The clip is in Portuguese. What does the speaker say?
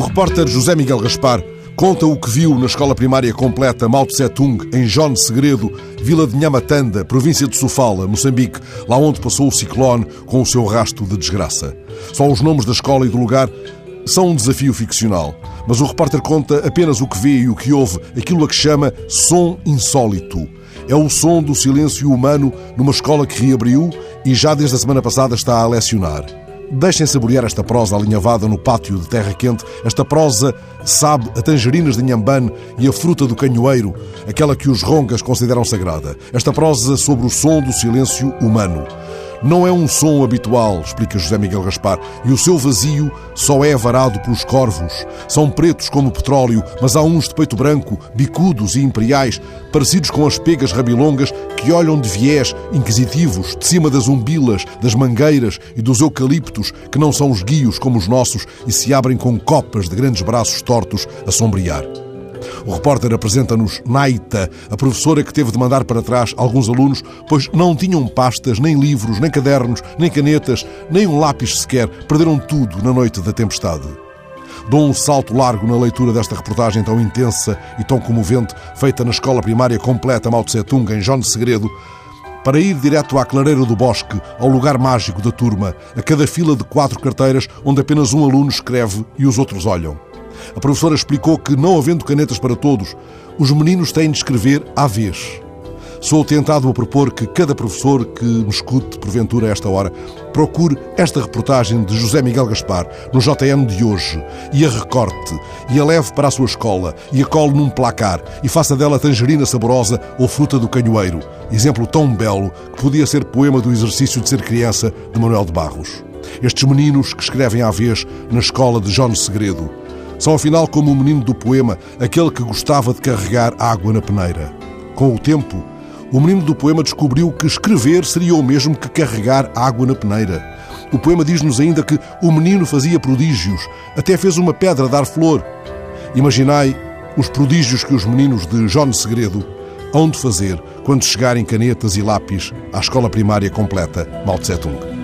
repórter José Miguel Gaspar conta o que viu na escola primária completa Mao Tse Tung, em John Segredo, vila de Nhamatanda, província de Sofala, Moçambique, lá onde passou o ciclone com o seu rasto de desgraça. Só os nomes da escola e do lugar são um desafio ficcional, mas o repórter conta apenas o que vê e o que ouve, aquilo a que chama som insólito. É o som do silêncio humano numa escola que reabriu e já desde a semana passada está a lecionar. Deixem saborear esta prosa alinhavada no pátio de terra quente. Esta prosa sabe a tangerinas de Nhambane e a fruta do canhoeiro, aquela que os rongas consideram sagrada. Esta prosa sobre o som do silêncio humano. Não é um som habitual, explica José Miguel Gaspar, e o seu vazio só é varado pelos corvos. São pretos como petróleo, mas há uns de peito branco, bicudos e imperiais, parecidos com as pegas rabilongas que olham de viés, inquisitivos, de cima das umbilas, das mangueiras e dos eucaliptos, que não são os guios como os nossos e se abrem com copas de grandes braços tortos a sombrear. O repórter apresenta-nos Naita, a professora que teve de mandar para trás alguns alunos, pois não tinham pastas, nem livros, nem cadernos, nem canetas, nem um lápis sequer. Perderam tudo na noite da tempestade. Dou um salto largo na leitura desta reportagem tão intensa e tão comovente, feita na escola primária completa Mao Tse Tung, em João de Segredo, para ir direto à clareira do bosque, ao lugar mágico da turma, a cada fila de quatro carteiras onde apenas um aluno escreve e os outros olham. A professora explicou que, não havendo canetas para todos, os meninos têm de escrever à vez. Sou tentado a propor que cada professor que me escute, porventura, a esta hora, procure esta reportagem de José Miguel Gaspar no JM de hoje e a recorte e a leve para a sua escola e a cole num placar e faça dela tangerina saborosa ou fruta do canhoeiro. Exemplo tão belo que podia ser poema do exercício de ser criança de Manuel de Barros. Estes meninos que escrevem à vez na escola de João Segredo são afinal como o menino do poema, aquele que gostava de carregar água na peneira. Com o tempo, o menino do poema descobriu que escrever seria o mesmo que carregar água na peneira. O poema diz-nos ainda que o menino fazia prodígios, até fez uma pedra dar flor. Imaginai os prodígios que os meninos de João Segredo hão de fazer quando chegarem canetas e lápis à escola primária completa Mao Tung.